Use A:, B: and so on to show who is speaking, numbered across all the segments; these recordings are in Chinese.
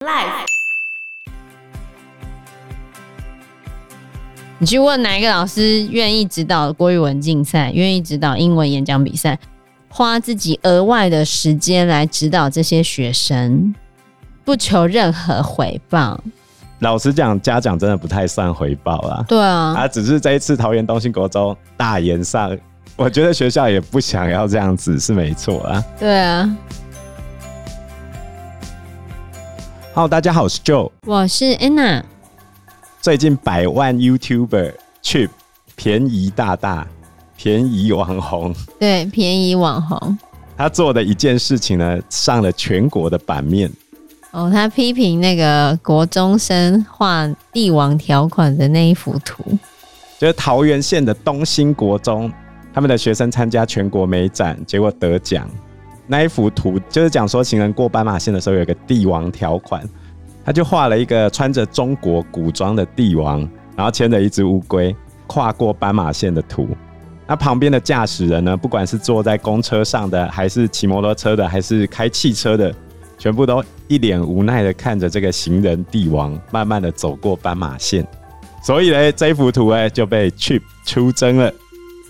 A: Life，
B: 你去问哪一个老师愿意指导国语文竞赛，愿意指导英文演讲比赛，花自己额外的时间来指导这些学生，不求任何回报。
C: 老实讲，家长真的不太算回报啦。
B: 对啊，
C: 啊，只是这一次桃园东兴国中大研上，我觉得学校也不想要这样子，是没错啊。
B: 对啊。
C: 好，大家好，我是 Joe，
B: 我是 Anna。
C: 最近百万 YouTuber Chip 便宜大大，便宜网红，
B: 对，便宜网红，
C: 他做的一件事情呢，上了全国的版面。
B: 哦，他批评那个国中生画帝王条款的那一幅图，
C: 就是桃园县的东兴国中，他们的学生参加全国美展，结果得奖。那一幅图就是讲说，行人过斑马线的时候有个帝王条款，他就画了一个穿着中国古装的帝王，然后牵着一只乌龟跨过斑马线的图。那旁边的驾驶人呢，不管是坐在公车上的，还是骑摩托车的，还是开汽车的。全部都一脸无奈的看着这个行人帝王慢慢的走过斑马线，所以呢，这幅图哎就被 Chip 出征了。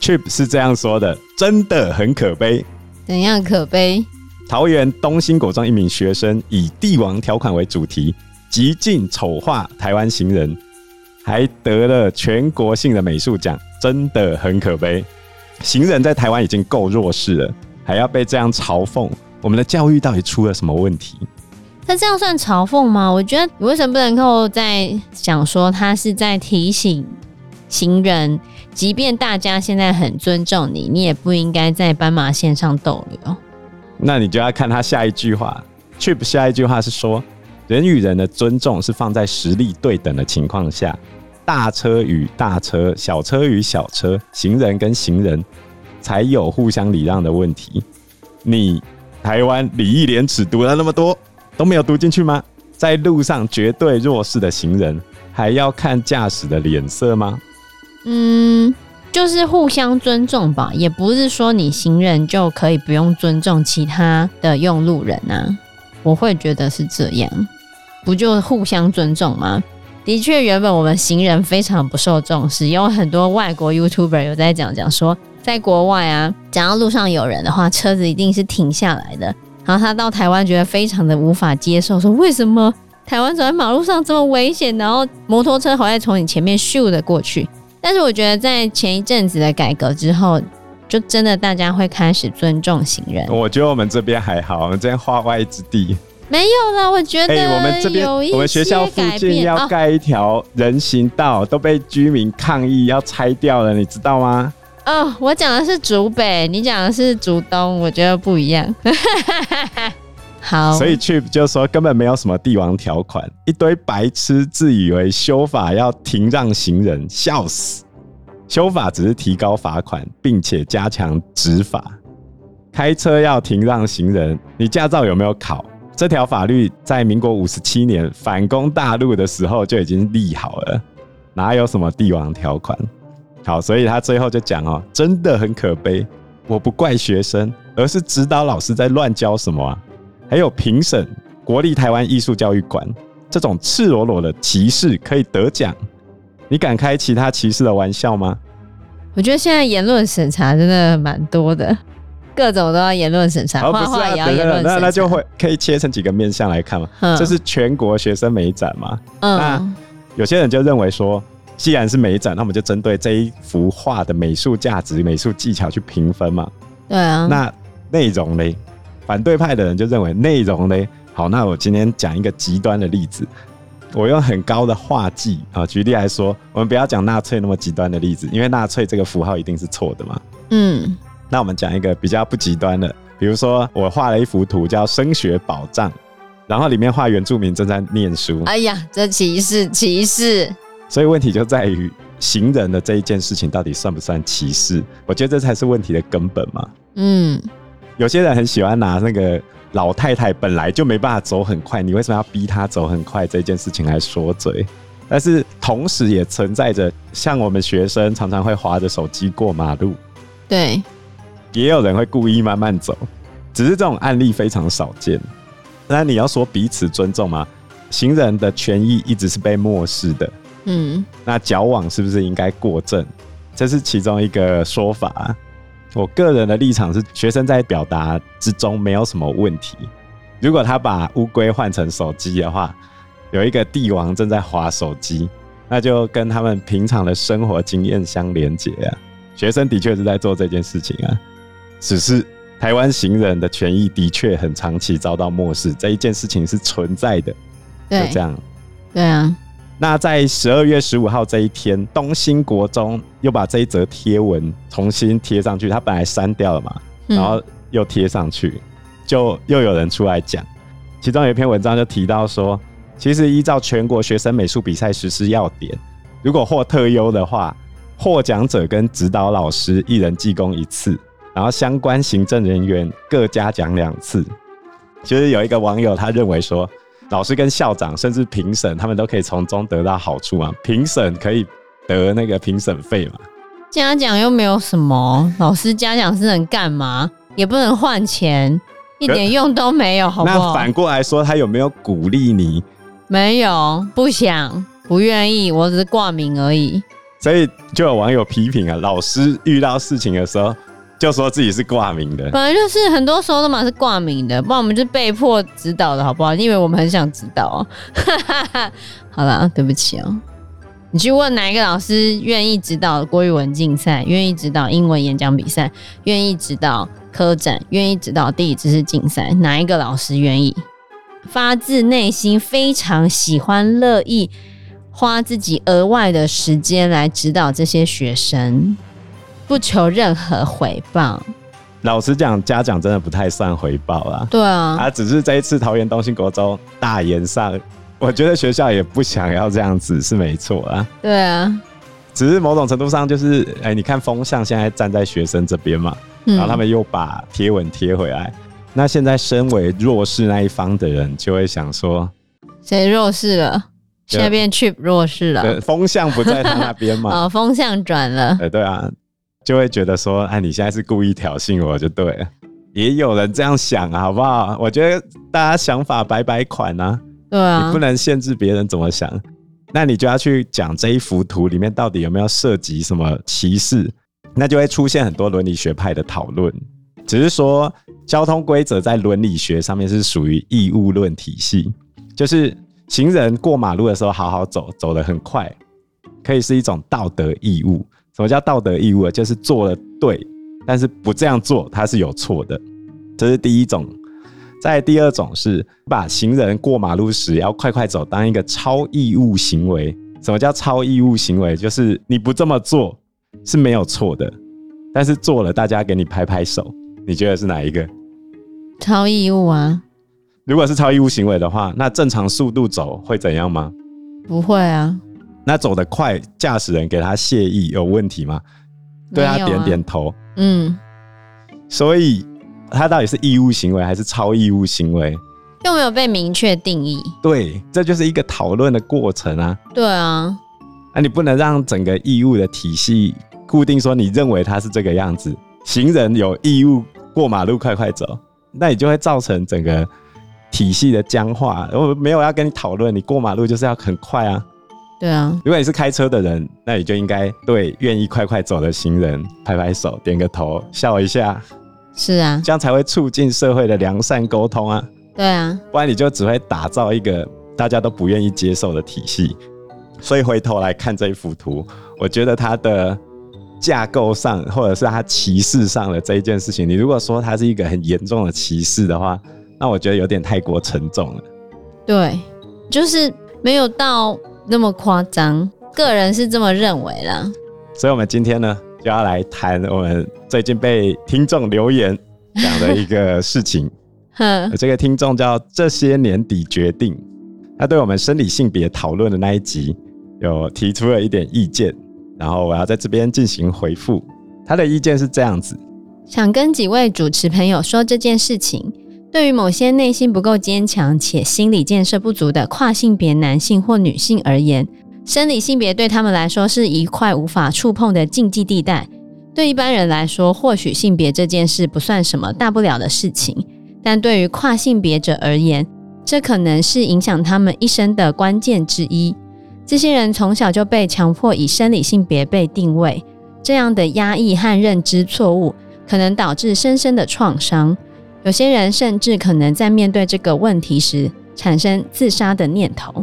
C: Chip 是这样说的：真的很可悲。
B: 怎样可悲？
C: 桃园东兴国中一名学生以帝王条款为主题，极尽丑化台湾行人，还得了全国性的美术奖，真的很可悲。行人在台湾已经够弱势了，还要被这样嘲讽。我们的教育到底出了什么问题？
B: 那这样算嘲讽吗？我觉得你为什么不能够在想说他是在提醒行人，即便大家现在很尊重你，你也不应该在斑马线上逗留。
C: 那你就要看他下一句话。Trip 下一句话是说，人与人的尊重是放在实力对等的情况下，大车与大车、小车与小车、行人跟行人才有互相礼让的问题。你。台湾礼义廉耻读了那么多，都没有读进去吗？在路上绝对弱势的行人，还要看驾驶的脸色吗？
B: 嗯，就是互相尊重吧，也不是说你行人就可以不用尊重其他的用路人啊。我会觉得是这样，不就互相尊重吗？的确，原本我们行人非常不受重视，有很多外国 YouTuber 有在讲讲说。在国外啊，只要路上有人的话，车子一定是停下来的。然后他到台湾觉得非常的无法接受，说为什么台湾走在马路上这么危险，然后摩托车还会从你前面咻的过去。但是我觉得在前一阵子的改革之后，就真的大家会开始尊重行人。
C: 我觉得我们这边还好，我们这边化外之地
B: 没有啦。我觉得、欸、
C: 我们这边我们学校附近要盖一条人行道，哦，都被居民抗议要拆掉了，你知道吗？
B: 哦，我讲的是竹北，你讲的是竹东，我觉得不一样。好，
C: 所以 Chip 就说根本没有什么帝王条款，一堆白痴自以为修法要停让行人，笑死！修法只是提高罚款，并且加强执法。开车要停让行人，你驾照有没有考？这条法律在民国五十七年反攻大陆的时候就已经立好了，哪有什么帝王条款？好，所以他最后就讲哦，真的很可悲。我不怪学生，而是指导老师在乱教什么啊？还有评审国立台湾艺术教育馆这种赤裸裸的歧视可以得奖，你敢开其他歧视的玩笑吗？
B: 我觉得现在言论审查真的蛮多的，各种都要言论审查，画画也要言论审查。
C: 那那就会可以切成几个面向来看嘛。这是全国学生美展嘛？嗯，那有些人就认为说。既然是美展，那我们就针对这一幅画的美术价值、美术技巧去评分嘛。
B: 对啊。
C: 那内容呢？反对派的人就认为内容呢？好，那我今天讲一个极端的例子，我用很高的画技啊，举例来说，我们不要讲纳粹那么极端的例子，因为纳粹这个符号一定是错的嘛。嗯。那我们讲一个比较不极端的，比如说我画了一幅图叫“升学保障”，然后里面画原住民正在念书。
B: 哎呀，这歧视，歧视。
C: 所以问题就在于行人的这一件事情到底算不算歧视？我觉得这才是问题的根本嘛。嗯，有些人很喜欢拿那个老太太本来就没办法走很快，你为什么要逼她走很快这件事情来说嘴？但是同时也存在着像我们学生常常会划着手机过马路，
B: 对，
C: 也有人会故意慢慢走，只是这种案例非常少见。那你要说彼此尊重吗？行人的权益一直是被漠视的。
B: 嗯，
C: 那矫枉是不是应该过正？这是其中一个说法。我个人的立场是，学生在表达之中没有什么问题。如果他把乌龟换成手机的话，有一个帝王正在滑手机，那就跟他们平常的生活经验相连接啊。学生的确是在做这件事情啊，只是台湾行人的权益的确很长期遭到漠视，这一件事情是存在的。
B: 对，
C: 就这样。
B: 对啊。
C: 那在十二月十五号这一天，东兴国中又把这一则贴文重新贴上去，他本来删掉了嘛，然后又贴上去，嗯、就又有人出来讲，其中有一篇文章就提到说，其实依照全国学生美术比赛实施要点，如果获特优的话，获奖者跟指导老师一人记功一次，然后相关行政人员各嘉奖两次。其实有一个网友他认为说。老师跟校长甚至评审，他们都可以从中得到好处嘛？评审可以得那个评审费嘛？
B: 嘉奖又没有什么，老师嘉奖是能干嘛？也不能换钱，一点用都没有，好不好？
C: 那反过来说，他有没有鼓励你？
B: 没有，不想，不愿意，我只是挂名而已。
C: 所以就有网友批评啊，老师遇到事情的时候。就说自己是挂名的，
B: 本来就是很多时候都嘛是挂名的，不然我们就被迫指导的好不好？因为我们很想指导。好了，对不起哦、你去问哪一个老师愿意指导国语文竞赛，愿意指导英文演讲比赛，愿意指导科展，愿意指导地理知识竞赛，哪一个老师愿意发自内心非常喜欢乐意花自己额外的时间来指导这些学生？不求任何回报。
C: 老实讲，嘉奖真的不太算回报啊。
B: 对啊，
C: 啊，只是这一次桃园东兴国中大炎上，我觉得学校也不想要这样子，是没错啊。
B: 对啊，
C: 只是某种程度上就是，哎、欸，你看风向现在站在学生这边嘛，嗯，然后他们又把贴文贴回来，那现在身为弱势那一方的人就会想说，
B: 谁弱势了？现在变去弱势了？
C: 风向不在他那边嘛？
B: 哦，风向转了。
C: 对对啊。就会觉得说，哎，你现在是故意挑衅我就对了。也有人这样想啊，好不好？我觉得大家想法百百款啊，
B: 对啊，
C: 你不能限制别人怎么想。那你就要去讲这一幅图里面到底有没有涉及什么歧视，那就会出现很多伦理学派的讨论。只是说，交通规则在伦理学上面是属于义务论体系，就是行人过马路的时候好好走，走得很快，可以是一种道德义务。什么叫道德义务啊？就是做了对，但是不这样做，它是有错的。这是第一种。再第二种是把行人过马路时要快快走当一个超义务行为。什么叫超义务行为？就是你不这么做是没有错的，但是做了大家给你拍拍手。你觉得是哪一个？
B: 超义务啊！
C: 如果是超义务行为的话，那正常速度走会怎样吗？
B: 不会啊。
C: 那走得快，驾驶人给他谢意有问题吗？啊、对他点点头。
B: 嗯，
C: 所以他到底是义务行为还是超义务行为？
B: 又没有被明确定义。
C: 对，这就是一个讨论的过程啊。
B: 对啊，
C: 那你不能让整个义务的体系固定说你认为他是这个样子，行人有义务过马路快快走，那你就会造成整个体系的僵化。我没有要跟你讨论，你过马路就是要很快啊。
B: 对啊，
C: 如果你是开车的人，那你就应该对愿意快快走的行人拍拍手、点个头、笑一下。
B: 是啊，
C: 这样才会促进社会的良善沟通啊。
B: 对啊，
C: 不然你就只会打造一个大家都不愿意接受的体系。所以回头来看这一幅图，我觉得它的架构上，或者是它歧视上的这一件事情，你如果说它是一个很严重的歧视的话，那我觉得有点太过沉重了。
B: 对，就是没有到。那么夸张，个人是这么认为啦。
C: 所以，我们今天呢，就要来谈我们最近被听众留言讲的一个事情。呵这个听众叫这些年底决定，他对我们生理性别讨论的那一集有提出了一点意见，然后我要在这边进行回复。他的意见是这样子：
B: 想跟几位主持朋友说这件事情。对于某些内心不够坚强且心理建设不足的跨性别男性或女性而言，生理性别对他们来说是一块无法触碰的禁忌地带。对一般人来说，或许性别这件事不算什么大不了的事情，但对于跨性别者而言，这可能是影响他们一生的关键之一。这些人从小就被强迫以生理性别被定位，这样的压抑和认知错误，可能导致深深的创伤。有些人甚至可能在面对这个问题时，产生自杀的念头。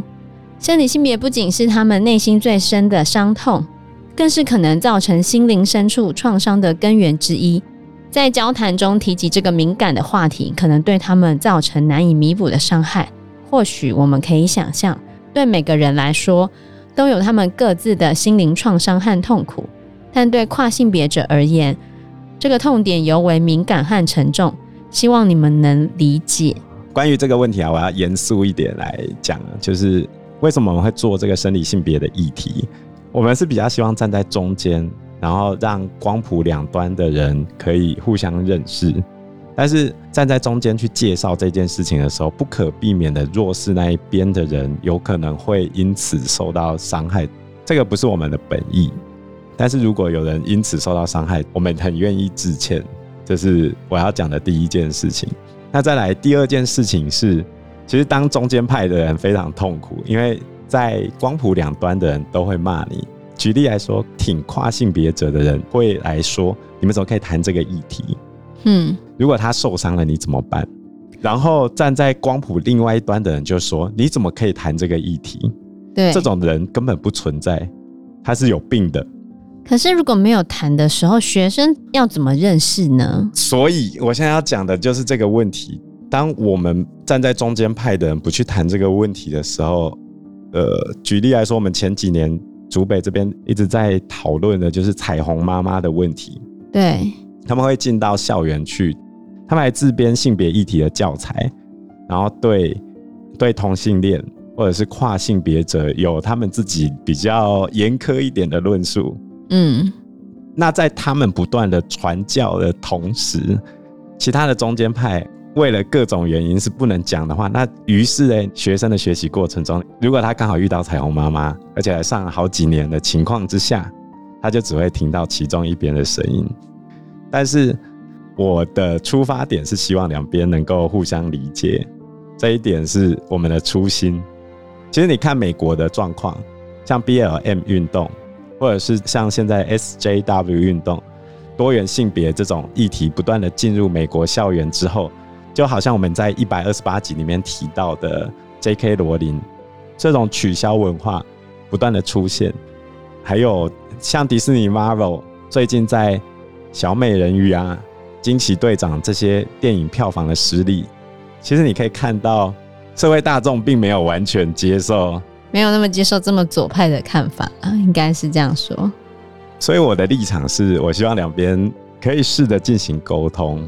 B: 生理性别不仅是他们内心最深的伤痛，更是可能造成心灵深处创伤的根源之一。在交谈中提及这个敏感的话题，可能对他们造成难以弥补的伤害。或许我们可以想象，对每个人来说，都有他们各自的心灵创伤和痛苦。但对跨性别者而言，这个痛点尤为敏感和沉重。希望你们能理解。
C: 关于这个问题啊，我要严肃一点来讲，就是为什么我们会做这个生理性别的议题？我们是比较希望站在中间。然后让光谱两端的人可以互相认识，但是站在中间去介绍这件事情的时候，不可避免的弱势那一边的人有可能会因此受到伤害，这个不是我们的本意。但是如果有人因此受到伤害，我们很愿意致歉，这是我要讲的第一件事情。那再来第二件事情是，其实当中间派的人非常痛苦，因为在光谱两端的人都会骂你。举例来说，挺跨性别者的人会来说：“你们怎么可以谈这个议题？”嗯，如果他受伤了，你怎么办？然后站在光谱另外一端的人就说：“你怎么可以谈这个议题？”对，这种人根本不存在，他是有病的。
B: 可是如果没有谈的时候，学生要怎么认识呢？
C: 所以我现在要讲的就是这个问题。当我们站在中间派的人不去谈这个问题的时候，呃，举例来说，我们前几年。竹北这边一直在讨论的就是彩虹妈妈的问题。
B: 对，
C: 他们会进到校园去，他们还自编性别议题的教材，然后对对同性恋或者是跨性别者有他们自己比较严苛一点的论述。嗯，那在他们不断的传教的同时，其他的中间派。为了各种原因是不能讲的话，那于是呢，学生的学习过程中，如果他刚好遇到彩虹妈妈，而且还上了好几年的情况之下，他就只会听到其中一边的声音。但是我的出发点是希望两边能够互相理解，这一点是我们的初心。其实你看美国的状况，像 BLM 运动，或者是像现在 SJW 运动，多元性别这种议题不断的进入美国校园之后。就好像我们在一百二十八集里面提到的 J.K. 罗琳这种取消文化不断的出现，还有像迪士尼 Marvel 最近在小美人鱼啊、惊奇队长这些电影票房的失利，其实你可以看到社会大众并没有完全接受，
B: 没有那么接受这么左派的看法啊，应该是这样说。
C: 所以我的立场是我希望两边可以试着进行沟通。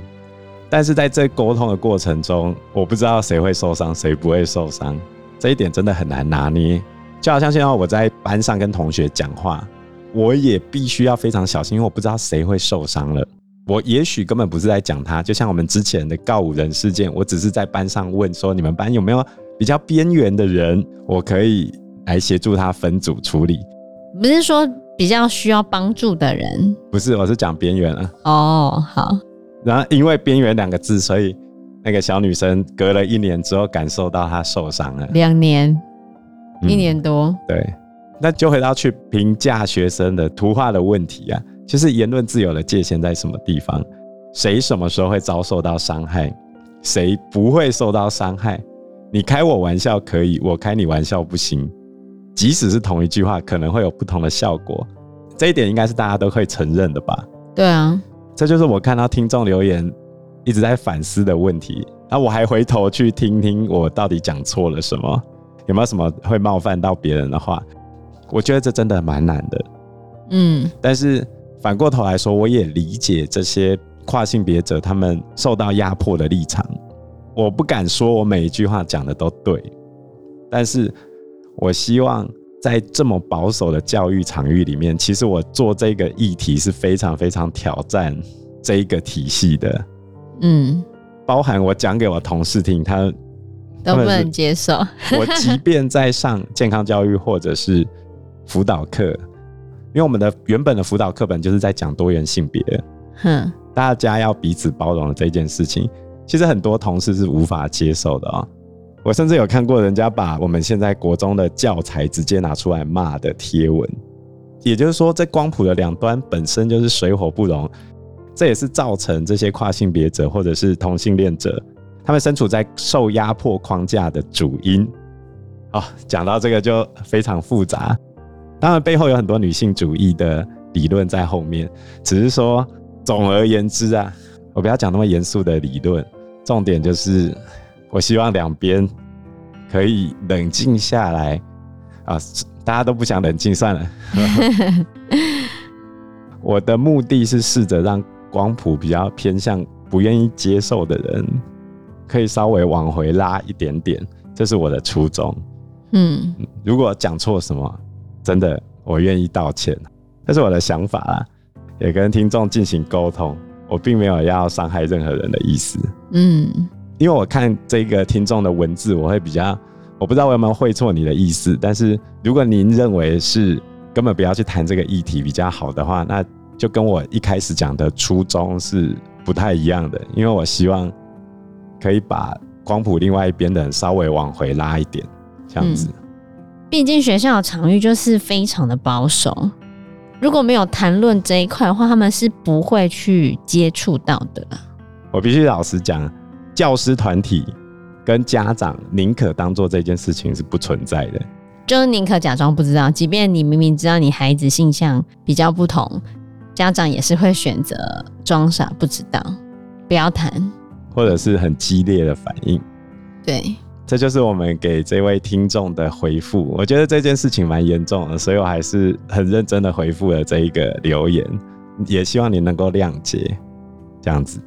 C: 但是在这沟通的过程中，我不知道谁会受伤，谁不会受伤，这一点真的很难拿捏。就好像现在我在班上跟同学讲话，我也必须要非常小心，因为我不知道谁会受伤了。我也许根本不是在讲他，就像我们之前的告五人事件，我只是在班上问说，你们班有没有比较边缘的人，我可以来协助他分组处理。
B: 不是说比较需要帮助的人，
C: 不是，我是讲边缘啊。
B: 哦，好。
C: 然后因为“边缘”两个字，所以那个小女生隔了一年之后感受到她受伤了。
B: 两年，一年多。
C: 嗯，对，那就回到去评价学生的图画的问题啊，就是言论自由的界限在什么地方？谁什么时候会遭受到伤害？谁不会受到伤害？你开我玩笑可以，我开你玩笑不行。即使是同一句话，可能会有不同的效果。这一点应该是大家都会承认的吧？
B: 对啊。
C: 这就是我看到听众留言一直在反思的问题。那我还回头去听听我到底讲错了什么，有没有什么会冒犯到别人的话？我觉得这真的蛮难的。嗯，但是反过头来说，我也理解这些跨性别者他们受到压迫的立场。我不敢说我每一句话讲的都对，但是我希望。在这么保守的教育场域里面，其实我做这个议题是非常非常挑战这一个体系的。嗯，包含我讲给我同事听，他
B: 都不能接受。
C: 我即便在上健康教育或者是辅导课，因为我们的原本的辅导课本就是在讲多元性别，哼，大家要彼此包容的这件事情，其实很多同事是无法接受的啊。我甚至有看过人家把我们现在国中的教材直接拿出来骂的贴文，也就是说，这光谱的两端本身就是水火不容，这也是造成这些跨性别者或者是同性恋者，他们身处在受压迫框架的主因。哦，讲到这个就非常复杂，当然背后有很多女性主义的理论在后面，只是说，总而言之啊，我不要讲那么严肃的理论，重点就是。我希望两边可以冷静下来啊！大家都不想冷静，算了。我的目的是试着让光谱比较偏向不愿意接受的人，可以稍微往回拉一点点，这是我的初衷。嗯，如果讲错什么，真的我愿意道歉，这是我的想法啦，也跟听众进行沟通。我并没有要伤害任何人的意思。嗯。因为我看这个听众的文字，我会比较，我不知道我有没有会错你的意思。但是如果您认为是根本不要去谈这个议题比较好的话，那就跟我一开始讲的初衷是不太一样的。因为我希望可以把光谱另外一边的人稍微往回拉一点，这样子。
B: 毕竟学校的场域就是非常的保守，如果没有谈论这一块的话，他们是不会去接触到的。
C: 我必须老实讲。教师团体跟家长宁可当做这件事情是不存在的，
B: 就是宁可假装不知道，即便你明明知道你孩子性向比较不同，家长也是会选择装傻不知道，不要谈，
C: 或者是很激烈的反应。
B: 对，
C: 这就是我们给这位听众的回复。我觉得这件事情蛮严重的，所以我还是很认真的回复了这一个留言，也希望你能够谅解，这样子。